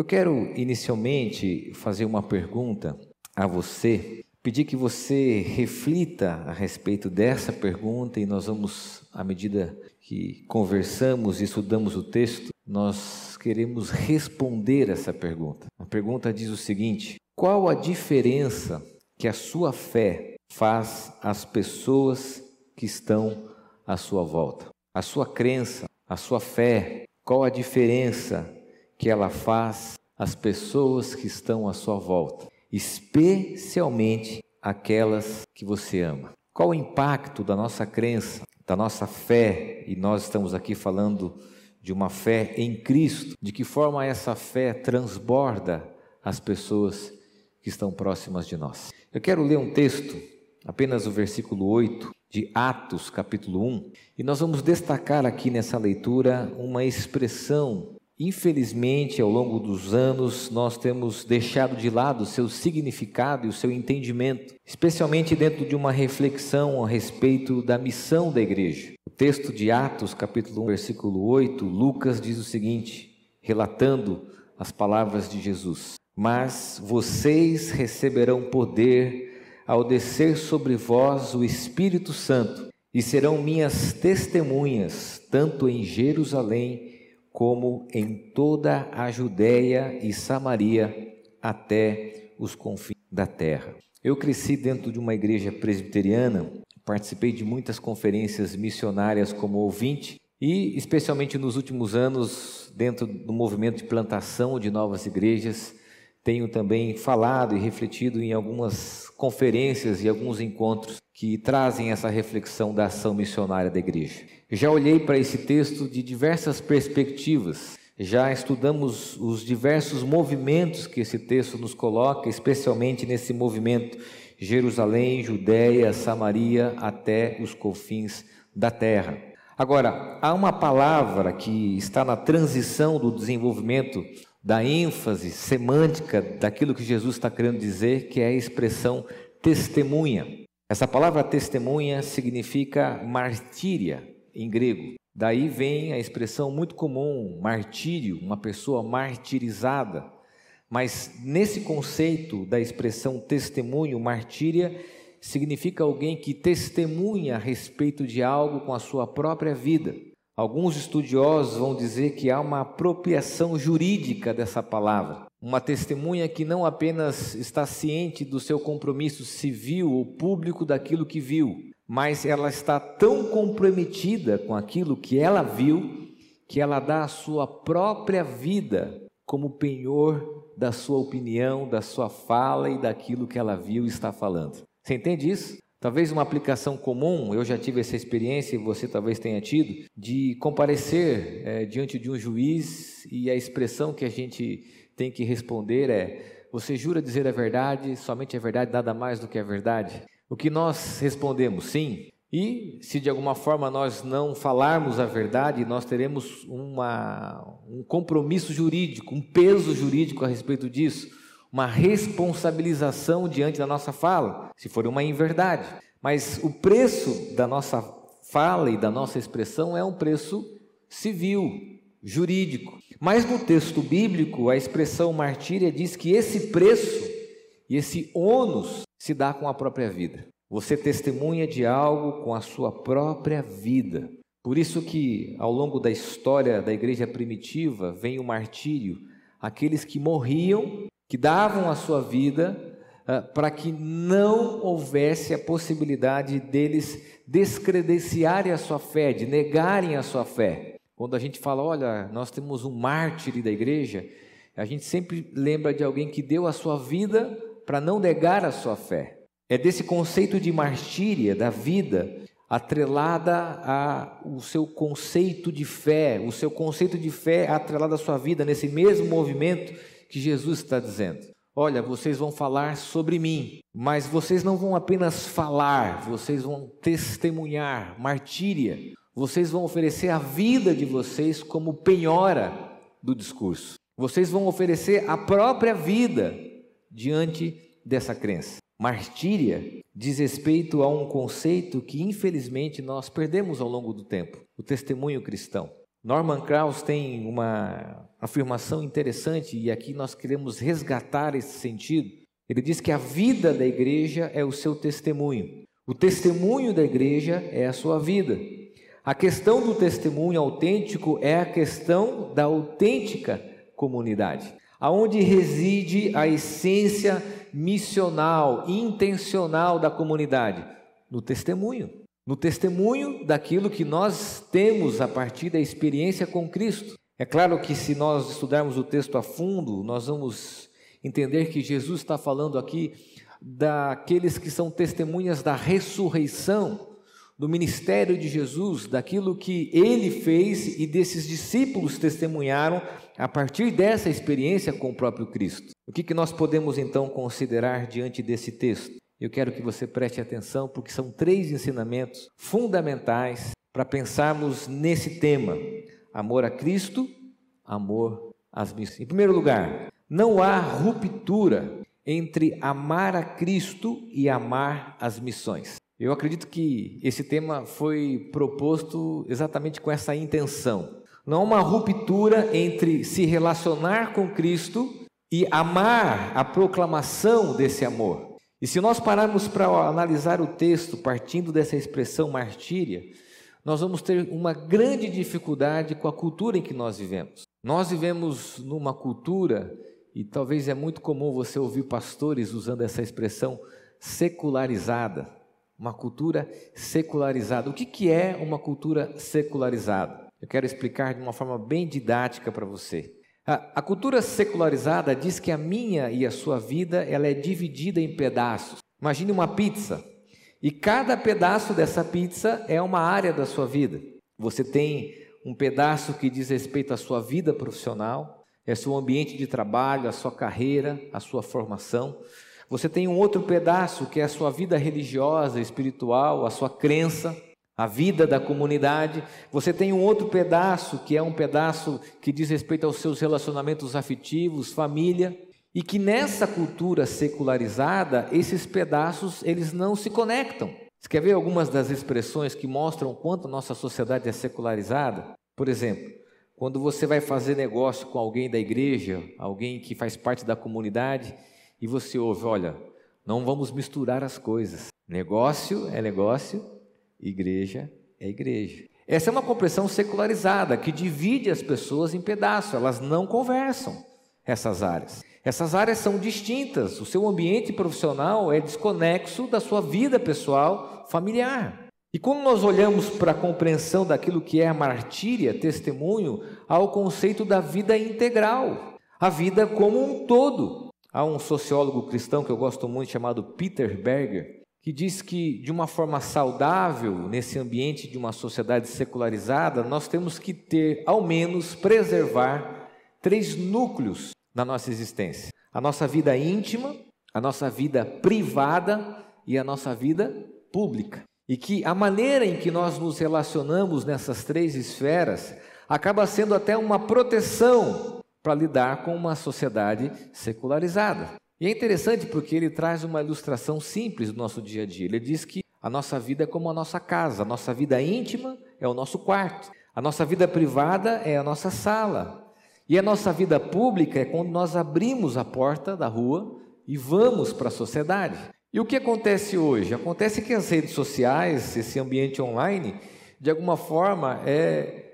Eu quero inicialmente fazer uma pergunta a você, pedir que você reflita a respeito dessa pergunta e nós vamos, à medida que conversamos e estudamos o texto, nós queremos responder essa pergunta. A pergunta diz o seguinte: qual a diferença que a sua fé faz às pessoas que estão à sua volta? A sua crença, a sua fé, qual a diferença que ela faz às pessoas que estão à sua volta, especialmente aquelas que você ama. Qual o impacto da nossa crença, da nossa fé, e nós estamos aqui falando de uma fé em Cristo, de que forma essa fé transborda as pessoas que estão próximas de nós. Eu quero ler um texto, apenas o versículo 8 de Atos, capítulo 1, e nós vamos destacar aqui nessa leitura uma expressão Infelizmente, ao longo dos anos, nós temos deixado de lado seu significado e o seu entendimento, especialmente dentro de uma reflexão a respeito da missão da igreja. O texto de Atos, capítulo 1, versículo 8, Lucas diz o seguinte, relatando as palavras de Jesus: Mas vocês receberão poder ao descer sobre vós o Espírito Santo, e serão minhas testemunhas, tanto em Jerusalém, como em toda a Judéia e Samaria até os confins da terra. Eu cresci dentro de uma igreja presbiteriana, participei de muitas conferências missionárias como ouvinte e, especialmente nos últimos anos, dentro do movimento de plantação de novas igrejas, tenho também falado e refletido em algumas conferências e alguns encontros que trazem essa reflexão da ação missionária da igreja. Já olhei para esse texto de diversas perspectivas, já estudamos os diversos movimentos que esse texto nos coloca, especialmente nesse movimento Jerusalém, Judéia, Samaria até os confins da terra. Agora, há uma palavra que está na transição do desenvolvimento da ênfase semântica daquilo que Jesus está querendo dizer, que é a expressão testemunha. Essa palavra testemunha significa martíria em grego. Daí vem a expressão muito comum, martírio, uma pessoa martirizada. Mas nesse conceito da expressão testemunho, martíria, significa alguém que testemunha a respeito de algo com a sua própria vida. Alguns estudiosos vão dizer que há uma apropriação jurídica dessa palavra, uma testemunha que não apenas está ciente do seu compromisso civil ou público daquilo que viu, mas ela está tão comprometida com aquilo que ela viu que ela dá a sua própria vida como penhor da sua opinião, da sua fala e daquilo que ela viu e está falando. Você entende isso? Talvez uma aplicação comum, eu já tive essa experiência e você talvez tenha tido, de comparecer é, diante de um juiz e a expressão que a gente tem que responder é: Você jura dizer a verdade, somente a verdade, nada mais do que a verdade? O que nós respondemos sim, e se de alguma forma nós não falarmos a verdade, nós teremos uma, um compromisso jurídico, um peso jurídico a respeito disso uma responsabilização diante da nossa fala, se for uma inverdade. Mas o preço da nossa fala e da nossa expressão é um preço civil, jurídico. Mas no texto bíblico, a expressão martíria diz que esse preço e esse ônus se dá com a própria vida. Você testemunha de algo com a sua própria vida. Por isso que ao longo da história da igreja primitiva vem o martírio, aqueles que morriam que davam a sua vida uh, para que não houvesse a possibilidade deles descredenciarem a sua fé, de negarem a sua fé. Quando a gente fala, olha, nós temos um mártir da igreja, a gente sempre lembra de alguém que deu a sua vida para não negar a sua fé. É desse conceito de martíria da vida atrelada ao seu conceito de fé, o seu conceito de fé atrelado à sua vida, nesse mesmo movimento que Jesus está dizendo. Olha, vocês vão falar sobre mim, mas vocês não vão apenas falar, vocês vão testemunhar, martíria. Vocês vão oferecer a vida de vocês como penhora do discurso. Vocês vão oferecer a própria vida diante dessa crença. Martíria diz respeito a um conceito que infelizmente nós perdemos ao longo do tempo: o testemunho cristão. Norman Krauss tem uma afirmação interessante e aqui nós queremos resgatar esse sentido. Ele diz que a vida da igreja é o seu testemunho. O testemunho da igreja é a sua vida. A questão do testemunho autêntico é a questão da autêntica comunidade, aonde reside a essência missional, intencional da comunidade, no testemunho. No testemunho daquilo que nós temos a partir da experiência com Cristo. É claro que se nós estudarmos o texto a fundo, nós vamos entender que Jesus está falando aqui daqueles que são testemunhas da ressurreição, do ministério de Jesus, daquilo que ele fez e desses discípulos testemunharam a partir dessa experiência com o próprio Cristo. O que, que nós podemos então considerar diante desse texto? Eu quero que você preste atenção, porque são três ensinamentos fundamentais para pensarmos nesse tema: amor a Cristo, amor às missões. Em primeiro lugar, não há ruptura entre amar a Cristo e amar as missões. Eu acredito que esse tema foi proposto exatamente com essa intenção. Não há uma ruptura entre se relacionar com Cristo e amar a proclamação desse amor. E se nós pararmos para analisar o texto partindo dessa expressão martíria, nós vamos ter uma grande dificuldade com a cultura em que nós vivemos. Nós vivemos numa cultura, e talvez é muito comum você ouvir pastores usando essa expressão secularizada uma cultura secularizada. O que, que é uma cultura secularizada? Eu quero explicar de uma forma bem didática para você. A, cultura secularizada diz que a minha e a sua vida ela é dividida em pedaços. Imagine uma pizza e cada pedaço dessa pizza é uma área da sua vida. Você tem um pedaço que diz respeito à sua vida profissional, é seu ambiente de trabalho, a sua carreira, a sua formação. Você tem um outro pedaço que é a sua vida religiosa, espiritual, a sua crença, a vida da comunidade. Você tem um outro pedaço que é um pedaço que diz respeito aos seus relacionamentos afetivos, família, e que nessa cultura secularizada, esses pedaços eles não se conectam. Você quer ver algumas das expressões que mostram quanto nossa sociedade é secularizada? Por exemplo, quando você vai fazer negócio com alguém da igreja, alguém que faz parte da comunidade, e você ouve: olha, não vamos misturar as coisas. Negócio é negócio, igreja é igreja. Essa é uma compreensão secularizada que divide as pessoas em pedaços, elas não conversam, essas áreas. Essas áreas são distintas, o seu ambiente profissional é desconexo da sua vida pessoal, familiar. E quando nós olhamos para a compreensão daquilo que é a martíria, testemunho, há o conceito da vida integral, a vida como um todo. Há um sociólogo cristão que eu gosto muito chamado Peter Berger, que diz que de uma forma saudável, nesse ambiente de uma sociedade secularizada, nós temos que ter, ao menos, preservar três núcleos na nossa existência: a nossa vida íntima, a nossa vida privada e a nossa vida pública. E que a maneira em que nós nos relacionamos nessas três esferas acaba sendo até uma proteção para lidar com uma sociedade secularizada. E é interessante porque ele traz uma ilustração simples do nosso dia a dia. Ele diz que a nossa vida é como a nossa casa, a nossa vida íntima é o nosso quarto, a nossa vida privada é a nossa sala. E a nossa vida pública é quando nós abrimos a porta da rua e vamos para a sociedade. E o que acontece hoje? Acontece que as redes sociais, esse ambiente online, de alguma forma é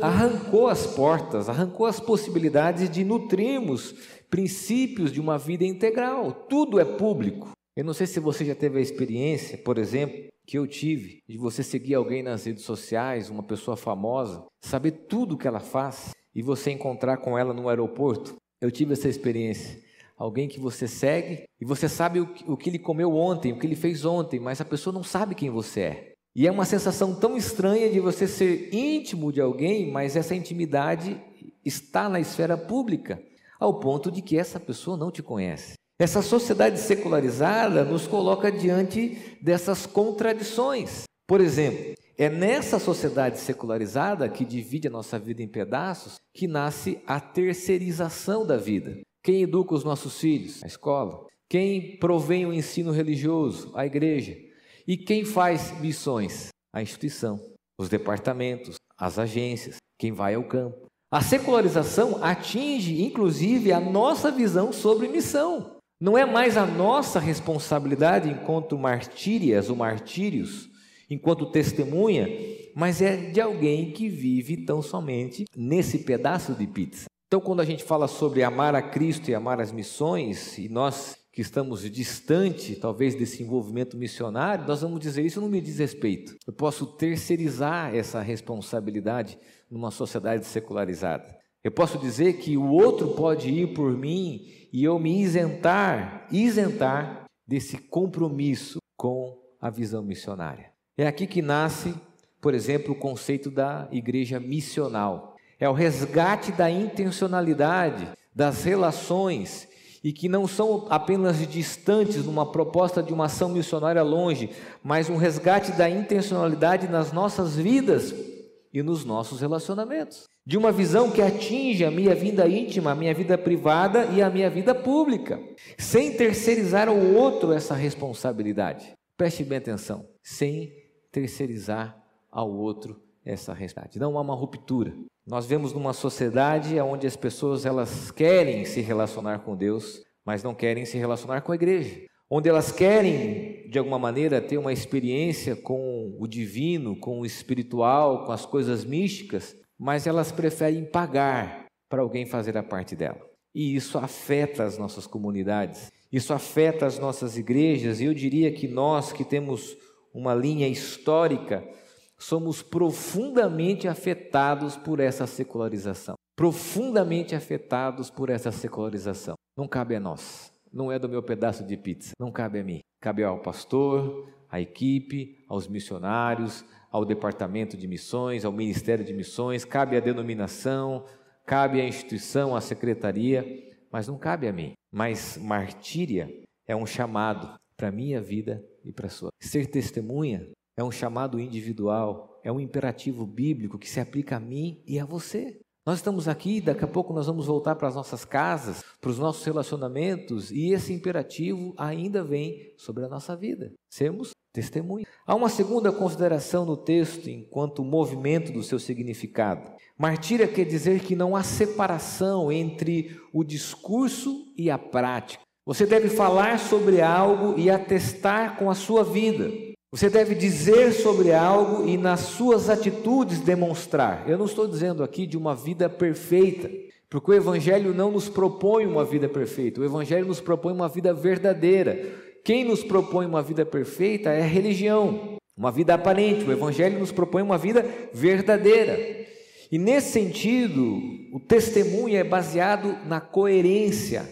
arrancou as portas, arrancou as possibilidades de nutrirmos princípios de uma vida integral. Tudo é público. Eu não sei se você já teve a experiência, por exemplo, que eu tive, de você seguir alguém nas redes sociais, uma pessoa famosa, saber tudo o que ela faz e você encontrar com ela no aeroporto. Eu tive essa experiência. Alguém que você segue e você sabe o que, o que ele comeu ontem, o que ele fez ontem, mas a pessoa não sabe quem você é. E é uma sensação tão estranha de você ser íntimo de alguém, mas essa intimidade está na esfera pública, ao ponto de que essa pessoa não te conhece. Essa sociedade secularizada nos coloca diante dessas contradições. Por exemplo, é nessa sociedade secularizada que divide a nossa vida em pedaços que nasce a terceirização da vida. Quem educa os nossos filhos? A escola. Quem provém o ensino religioso? A igreja. E quem faz missões? A instituição, os departamentos, as agências, quem vai ao campo. A secularização atinge, inclusive, a nossa visão sobre missão. Não é mais a nossa responsabilidade enquanto martírias ou martírios, enquanto testemunha, mas é de alguém que vive tão somente nesse pedaço de pizza. Então, quando a gente fala sobre amar a Cristo e amar as missões, e nós que estamos distante, talvez, desse envolvimento missionário, nós vamos dizer isso não me diz respeito. Eu posso terceirizar essa responsabilidade numa sociedade secularizada. Eu posso dizer que o outro pode ir por mim e eu me isentar, isentar desse compromisso com a visão missionária. É aqui que nasce, por exemplo, o conceito da igreja missional. É o resgate da intencionalidade, das relações e que não são apenas distantes numa proposta de uma ação missionária longe, mas um resgate da intencionalidade nas nossas vidas e nos nossos relacionamentos. De uma visão que atinge a minha vida íntima, a minha vida privada e a minha vida pública, sem terceirizar ao outro essa responsabilidade. Preste bem atenção, sem terceirizar ao outro essa responsabilidade. Não há uma ruptura. Nós vemos numa sociedade onde as pessoas elas querem se relacionar com Deus, mas não querem se relacionar com a igreja. Onde elas querem, de alguma maneira, ter uma experiência com o divino, com o espiritual, com as coisas místicas, mas elas preferem pagar para alguém fazer a parte dela. E isso afeta as nossas comunidades, isso afeta as nossas igrejas, e eu diria que nós que temos uma linha histórica somos profundamente afetados por essa secularização. Profundamente afetados por essa secularização. Não cabe a nós, não é do meu pedaço de pizza, não cabe a mim. Cabe ao pastor, à equipe, aos missionários, ao departamento de missões, ao ministério de missões, cabe à denominação, cabe à instituição, à secretaria, mas não cabe a mim. Mas martíria é um chamado para a minha vida e para a sua. Ser testemunha é um chamado individual, é um imperativo bíblico que se aplica a mim e a você. Nós estamos aqui, daqui a pouco nós vamos voltar para as nossas casas, para os nossos relacionamentos, e esse imperativo ainda vem sobre a nossa vida. Sermos testemunhas. Há uma segunda consideração no texto, enquanto movimento do seu significado. Martíria quer dizer que não há separação entre o discurso e a prática. Você deve falar sobre algo e atestar com a sua vida. Você deve dizer sobre algo e nas suas atitudes demonstrar. Eu não estou dizendo aqui de uma vida perfeita, porque o Evangelho não nos propõe uma vida perfeita, o Evangelho nos propõe uma vida verdadeira. Quem nos propõe uma vida perfeita é a religião, uma vida aparente. O Evangelho nos propõe uma vida verdadeira. E nesse sentido, o testemunho é baseado na coerência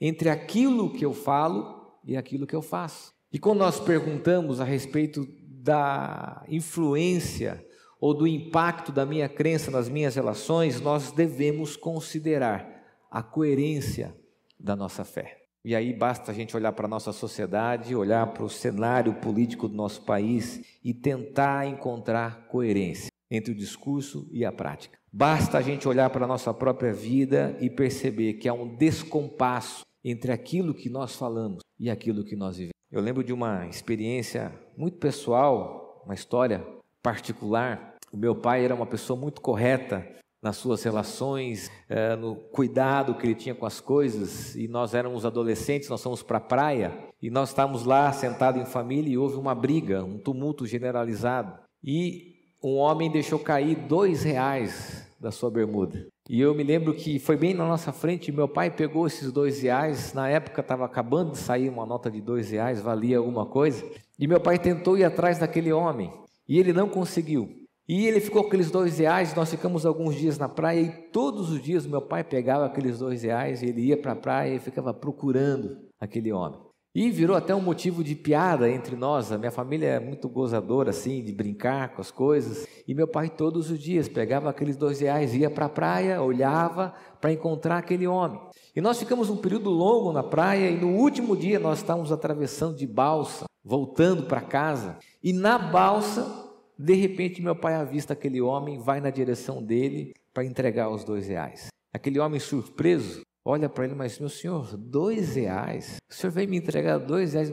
entre aquilo que eu falo e aquilo que eu faço. E quando nós perguntamos a respeito da influência ou do impacto da minha crença nas minhas relações, nós devemos considerar a coerência da nossa fé. E aí basta a gente olhar para a nossa sociedade, olhar para o cenário político do nosso país e tentar encontrar coerência entre o discurso e a prática. Basta a gente olhar para a nossa própria vida e perceber que há um descompasso entre aquilo que nós falamos e aquilo que nós vivemos. Eu lembro de uma experiência muito pessoal, uma história particular. O meu pai era uma pessoa muito correta nas suas relações, eh, no cuidado que ele tinha com as coisas. E nós éramos adolescentes, nós fomos para a praia e nós estávamos lá sentados em família e houve uma briga, um tumulto generalizado. E um homem deixou cair dois reais da sua bermuda. E eu me lembro que foi bem na nossa frente, meu pai pegou esses dois reais, na época estava acabando de sair uma nota de dois reais, valia alguma coisa, e meu pai tentou ir atrás daquele homem, e ele não conseguiu. E ele ficou com aqueles dois reais, nós ficamos alguns dias na praia, e todos os dias meu pai pegava aqueles dois reais, e ele ia para a praia e ficava procurando aquele homem. E virou até um motivo de piada entre nós. A minha família é muito gozadora, assim, de brincar com as coisas. E meu pai, todos os dias, pegava aqueles dois reais, ia para a praia, olhava para encontrar aquele homem. E nós ficamos um período longo na praia. E no último dia, nós estávamos atravessando de balsa, voltando para casa. E na balsa, de repente, meu pai avista aquele homem, vai na direção dele para entregar os dois reais. Aquele homem surpreso olha para ele, mas meu senhor, dois reais? O senhor veio me entregar dois reais?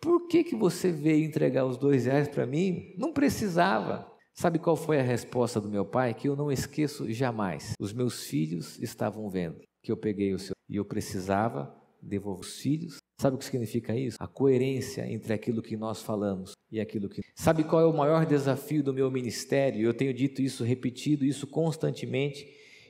Por que, que você veio entregar os dois reais para mim? Não precisava. Sabe qual foi a resposta do meu pai? Que eu não esqueço jamais. Os meus filhos estavam vendo que eu peguei o seu e eu precisava devolver os filhos. Sabe o que significa isso? A coerência entre aquilo que nós falamos e aquilo que. Sabe qual é o maior desafio do meu ministério? Eu tenho dito isso, repetido isso constantemente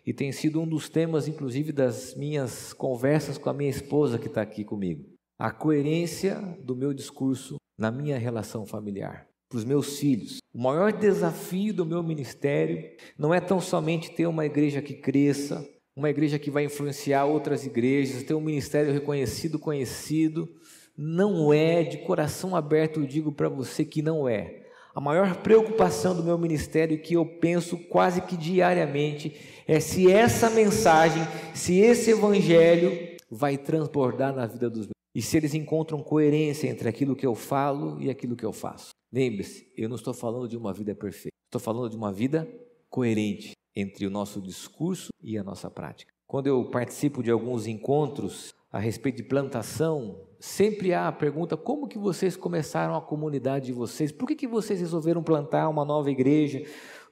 e tem sido um dos temas, inclusive, das minhas conversas com a minha esposa que está aqui comigo. A coerência do meu discurso na minha relação familiar para os meus filhos. O maior desafio do meu ministério não é tão somente ter uma igreja que cresça, uma igreja que vai influenciar outras igrejas, ter um ministério reconhecido, conhecido. Não é, de coração aberto, eu digo para você que não é. A maior preocupação do meu ministério, que eu penso quase que diariamente, é se essa mensagem, se esse evangelho vai transbordar na vida dos meus e se eles encontram coerência entre aquilo que eu falo e aquilo que eu faço. Lembre-se, eu não estou falando de uma vida perfeita, estou falando de uma vida coerente entre o nosso discurso e a nossa prática. Quando eu participo de alguns encontros a respeito de plantação, sempre há a pergunta: como que vocês começaram a comunidade de vocês? Por que, que vocês resolveram plantar uma nova igreja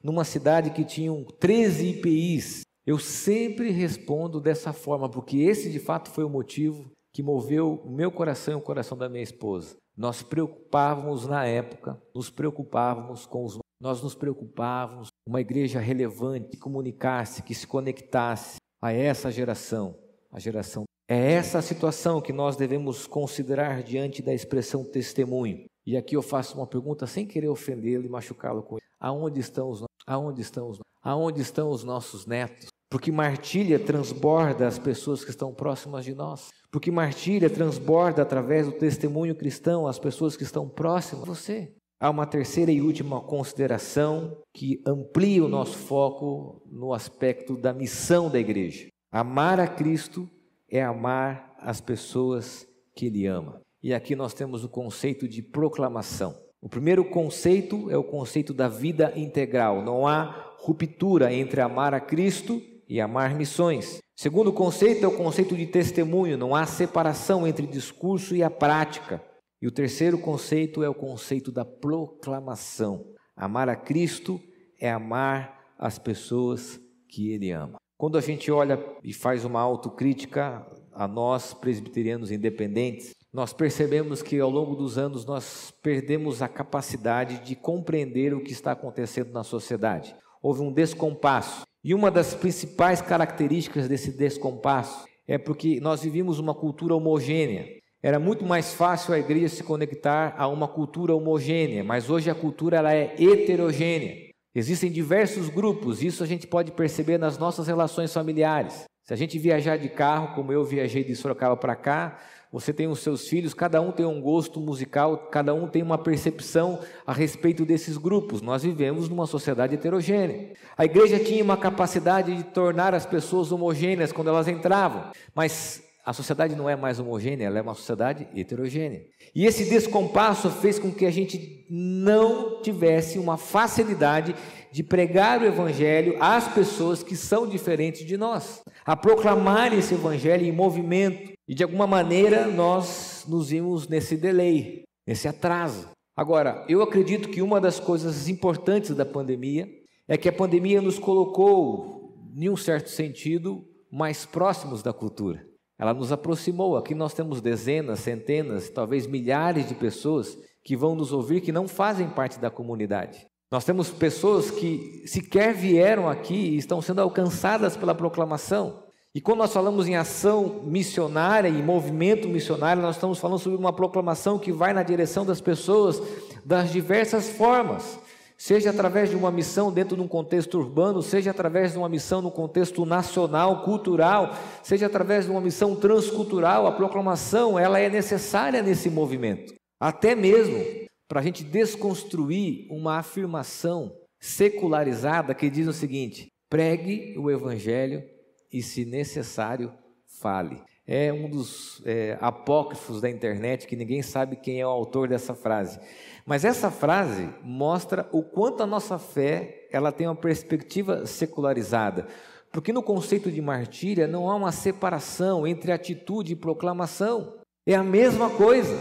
numa cidade que tinha 13 IPIs? Eu sempre respondo dessa forma, porque esse de fato foi o motivo que moveu o meu coração e o coração da minha esposa. Nós preocupávamos na época, nos preocupávamos com os nós nos preocupávamos uma igreja relevante que comunicasse, que se conectasse a essa geração, a geração. É essa a situação que nós devemos considerar diante da expressão testemunho. E aqui eu faço uma pergunta sem querer ofendê-lo e machucá-lo com ele. Aonde estão os aonde estão os aonde estão os nossos netos? Porque martilha transborda as pessoas que estão próximas de nós. Porque martilha transborda através do testemunho cristão as pessoas que estão próximas de você. Há uma terceira e última consideração que amplia o nosso foco no aspecto da missão da igreja. Amar a Cristo é amar as pessoas que Ele ama. E aqui nós temos o conceito de proclamação. O primeiro conceito é o conceito da vida integral. Não há ruptura entre amar a Cristo e amar missões. Segundo conceito é o conceito de testemunho, não há separação entre discurso e a prática. E o terceiro conceito é o conceito da proclamação. Amar a Cristo é amar as pessoas que ele ama. Quando a gente olha e faz uma autocrítica a nós presbiterianos independentes, nós percebemos que ao longo dos anos nós perdemos a capacidade de compreender o que está acontecendo na sociedade. Houve um descompasso e uma das principais características desse descompasso é porque nós vivíamos uma cultura homogênea. Era muito mais fácil a igreja se conectar a uma cultura homogênea, mas hoje a cultura ela é heterogênea. Existem diversos grupos, isso a gente pode perceber nas nossas relações familiares. Se a gente viajar de carro, como eu viajei de Sorocaba para cá, você tem os seus filhos, cada um tem um gosto musical, cada um tem uma percepção a respeito desses grupos. Nós vivemos numa sociedade heterogênea. A igreja tinha uma capacidade de tornar as pessoas homogêneas quando elas entravam, mas a sociedade não é mais homogênea, ela é uma sociedade heterogênea. E esse descompasso fez com que a gente não tivesse uma facilidade de pregar o evangelho às pessoas que são diferentes de nós, a proclamar esse evangelho em movimento, e de alguma maneira nós nos vimos nesse delay, nesse atraso. Agora, eu acredito que uma das coisas importantes da pandemia é que a pandemia nos colocou, em um certo sentido, mais próximos da cultura. Ela nos aproximou. Aqui nós temos dezenas, centenas, talvez milhares de pessoas que vão nos ouvir que não fazem parte da comunidade. Nós temos pessoas que sequer vieram aqui e estão sendo alcançadas pela proclamação. E quando nós falamos em ação missionária e movimento missionário, nós estamos falando sobre uma proclamação que vai na direção das pessoas das diversas formas, seja através de uma missão dentro de um contexto urbano, seja através de uma missão no contexto nacional, cultural, seja através de uma missão transcultural. A proclamação ela é necessária nesse movimento, até mesmo para a gente desconstruir uma afirmação secularizada que diz o seguinte: pregue o evangelho e, se necessário, fale. É um dos é, apócrifos da internet que ninguém sabe quem é o autor dessa frase. Mas essa frase mostra o quanto a nossa fé ela tem uma perspectiva secularizada. Porque no conceito de martíria não há uma separação entre atitude e proclamação. É a mesma coisa.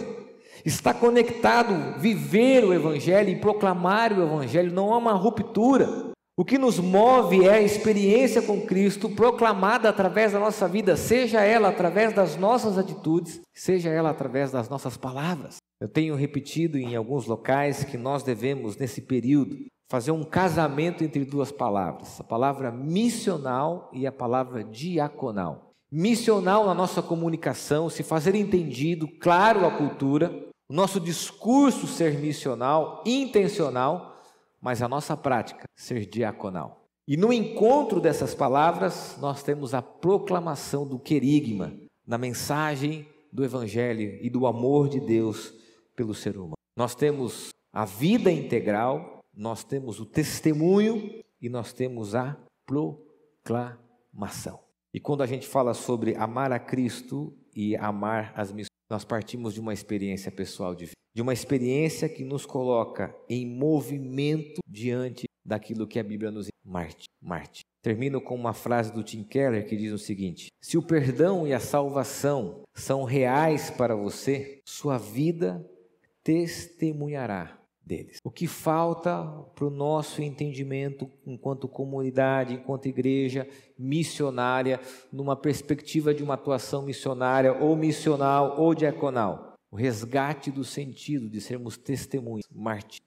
Está conectado viver o Evangelho e proclamar o Evangelho, não há uma ruptura. O que nos move é a experiência com Cristo proclamada através da nossa vida, seja ela através das nossas atitudes, seja ela através das nossas palavras. Eu tenho repetido em alguns locais que nós devemos, nesse período, fazer um casamento entre duas palavras, a palavra missional e a palavra diaconal. Missional na nossa comunicação, se fazer entendido, claro a cultura, o nosso discurso ser missional, intencional, mas a nossa prática ser diaconal. E no encontro dessas palavras, nós temos a proclamação do querigma, na mensagem do Evangelho e do amor de Deus pelo ser humano. Nós temos a vida integral nós temos o testemunho e nós temos a proclamação. E quando a gente fala sobre amar a Cristo e amar as missões, nós partimos de uma experiência pessoal de vida, de uma experiência que nos coloca em movimento diante daquilo que a Bíblia nos Marte, Marte. Termino com uma frase do Tim Keller que diz o seguinte: Se o perdão e a salvação são reais para você, sua vida testemunhará deles. O que falta para o nosso entendimento enquanto comunidade, enquanto igreja missionária, numa perspectiva de uma atuação missionária ou missional ou diaconal? O resgate do sentido de sermos testemunhas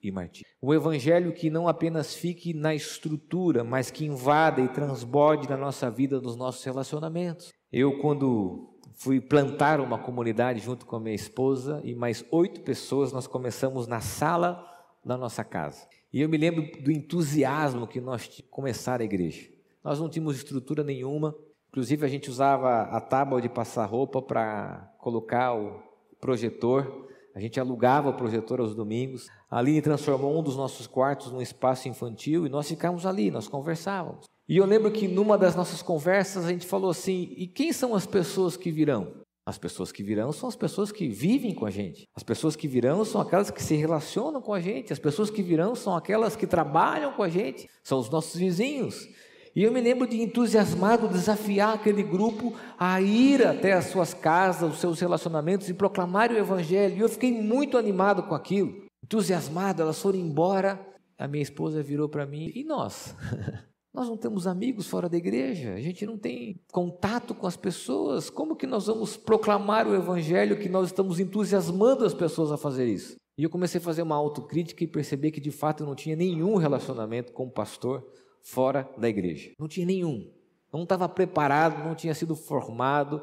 e martir. O evangelho que não apenas fique na estrutura, mas que invada e transborde na nossa vida, nos nossos relacionamentos. Eu, quando fui plantar uma comunidade junto com a minha esposa e mais oito pessoas, nós começamos na sala na nossa casa. E eu me lembro do entusiasmo que nós tínhamos começar a igreja. Nós não tínhamos estrutura nenhuma, inclusive a gente usava a tábua de passar roupa para colocar o projetor. A gente alugava o projetor aos domingos. Ali transformou um dos nossos quartos num espaço infantil e nós ficávamos ali, nós conversávamos. E eu lembro que numa das nossas conversas a gente falou assim: e quem são as pessoas que virão? As pessoas que virão são as pessoas que vivem com a gente. As pessoas que virão são aquelas que se relacionam com a gente. As pessoas que virão são aquelas que trabalham com a gente. São os nossos vizinhos. E eu me lembro de entusiasmado desafiar aquele grupo a ir até as suas casas, os seus relacionamentos e proclamar o Evangelho. E eu fiquei muito animado com aquilo. Entusiasmado, elas foram embora. A minha esposa virou para mim: e nós? Nós não temos amigos fora da igreja, a gente não tem contato com as pessoas. Como que nós vamos proclamar o evangelho que nós estamos entusiasmando as pessoas a fazer isso? E eu comecei a fazer uma autocrítica e perceber que de fato eu não tinha nenhum relacionamento com o pastor fora da igreja. Não tinha nenhum. Não estava preparado, não tinha sido formado.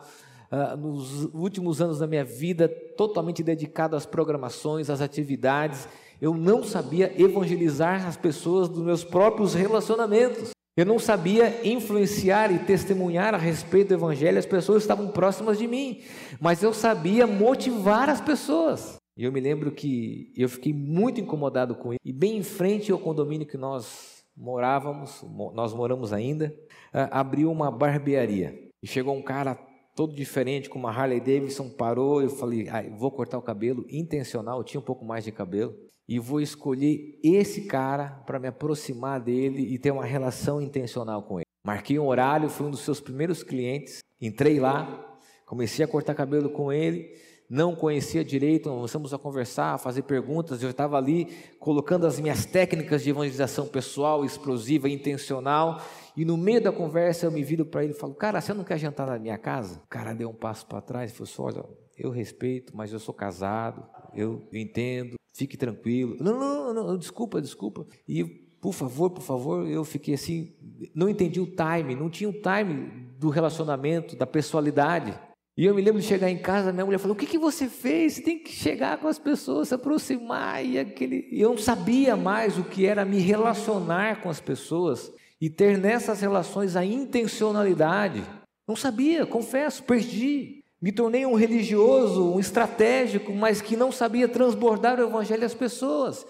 Uh, nos últimos anos da minha vida, totalmente dedicado às programações, às atividades, eu não sabia evangelizar as pessoas dos meus próprios relacionamentos. Eu não sabia influenciar e testemunhar a respeito do Evangelho, as pessoas estavam próximas de mim, mas eu sabia motivar as pessoas. E eu me lembro que eu fiquei muito incomodado com isso. E bem em frente ao condomínio que nós morávamos, nós moramos ainda, abriu uma barbearia. E chegou um cara todo diferente, com uma Harley Davidson, parou. Eu falei, ah, vou cortar o cabelo, intencional, eu tinha um pouco mais de cabelo e vou escolher esse cara para me aproximar dele e ter uma relação intencional com ele. Marquei um horário, fui um dos seus primeiros clientes, entrei lá, comecei a cortar cabelo com ele, não conhecia direito, começamos a conversar, a fazer perguntas, eu estava ali colocando as minhas técnicas de evangelização pessoal, explosiva, intencional, e no meio da conversa eu me viro para ele e falo, cara, você não quer jantar na minha casa? O cara deu um passo para trás e falou assim, olha, eu respeito, mas eu sou casado, eu entendo, fique tranquilo. Não, não, não, não, desculpa, desculpa. E, por favor, por favor, eu fiquei assim, não entendi o time, não tinha o time do relacionamento, da pessoalidade. E eu me lembro de chegar em casa, minha mulher falou: O que, que você fez? Você tem que chegar com as pessoas, se aproximar. E aquele... eu não sabia mais o que era me relacionar com as pessoas e ter nessas relações a intencionalidade. Não sabia, confesso, perdi. Me tornei um religioso, um estratégico, mas que não sabia transbordar o evangelho às pessoas.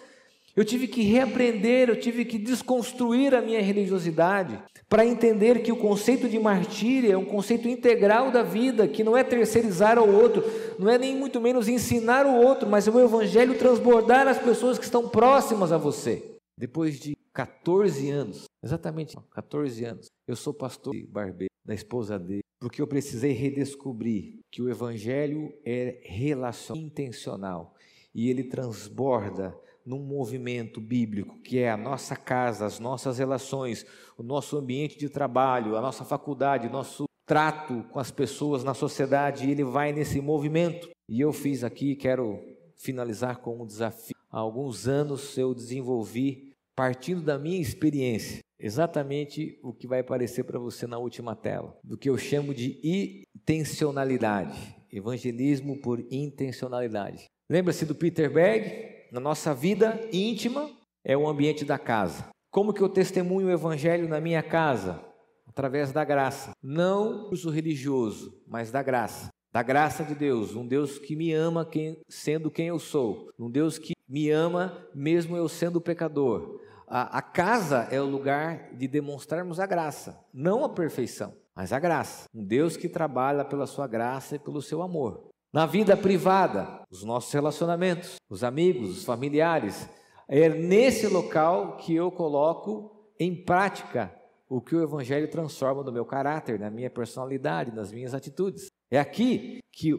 Eu tive que reaprender, eu tive que desconstruir a minha religiosidade para entender que o conceito de martírio é um conceito integral da vida, que não é terceirizar ao outro, não é nem muito menos ensinar o outro, mas é o evangelho transbordar as pessoas que estão próximas a você. Depois de 14 anos, exatamente 14 anos, eu sou pastor de barbeiro da esposa dele. porque eu precisei redescobrir que o Evangelho é relacional, intencional, e ele transborda num movimento bíblico, que é a nossa casa, as nossas relações, o nosso ambiente de trabalho, a nossa faculdade, nosso trato com as pessoas na sociedade, ele vai nesse movimento. E eu fiz aqui, quero finalizar com um desafio. Há alguns anos eu desenvolvi, partindo da minha experiência, exatamente o que vai aparecer para você na última tela, do que eu chamo de intencionalidade, evangelismo por intencionalidade. Lembra-se do Peter Berg? Na nossa vida íntima é o ambiente da casa. Como que eu testemunho o evangelho na minha casa? Através da graça. Não uso religioso, mas da graça. Da graça de Deus, um Deus que me ama quem, sendo quem eu sou, um Deus que me ama mesmo eu sendo pecador. A, a casa é o lugar de demonstrarmos a graça, não a perfeição, mas a graça. Um Deus que trabalha pela sua graça e pelo seu amor. Na vida privada, os nossos relacionamentos, os amigos, os familiares, é nesse local que eu coloco em prática o que o Evangelho transforma no meu caráter, na minha personalidade, nas minhas atitudes. É aqui que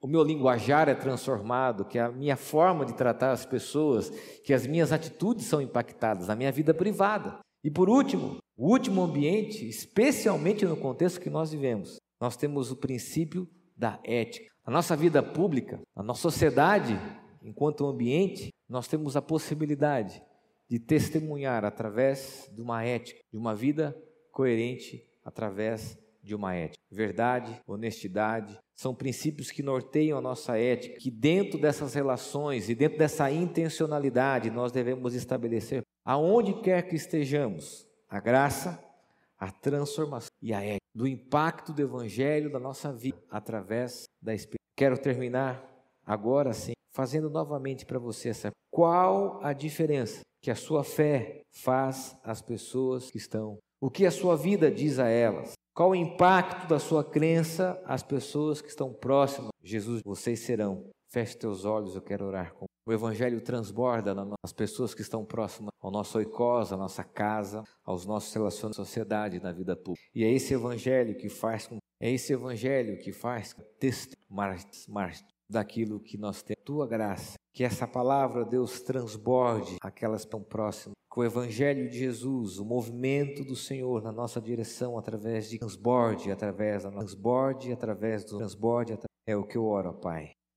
o meu linguajar é transformado, que a minha forma de tratar as pessoas, que as minhas atitudes são impactadas, na minha vida privada. E por último, o último ambiente, especialmente no contexto que nós vivemos, nós temos o princípio da ética. Na nossa vida pública, na nossa sociedade, enquanto ambiente, nós temos a possibilidade de testemunhar através de uma ética, de uma vida coerente através de uma ética. Verdade, honestidade, são princípios que norteiam a nossa ética, que dentro dessas relações e dentro dessa intencionalidade nós devemos estabelecer aonde quer que estejamos, a graça, a transformação e a ética do impacto do Evangelho da nossa vida através da experiência. Quero terminar agora sim, fazendo novamente para você essa. Qual a diferença que a sua fé faz às pessoas que estão? O que a sua vida diz a elas? Qual o impacto da sua crença às pessoas que estão próximas? Jesus, vocês serão. Feche teus olhos, eu quero orar com o Evangelho transborda nas pessoas que estão próximas ao nosso oicós, à nossa casa, aos nossos relacionamentos na sociedade, na vida pública. E é esse Evangelho que faz com é esse Evangelho que faz testemunhar daquilo que nós temos. Tua graça, que essa palavra, Deus, transborde aquelas tão próximas. Com o Evangelho de Jesus, o movimento do Senhor na nossa direção, através de transborde, através da transborde, através do transborde, é o que eu oro, Pai.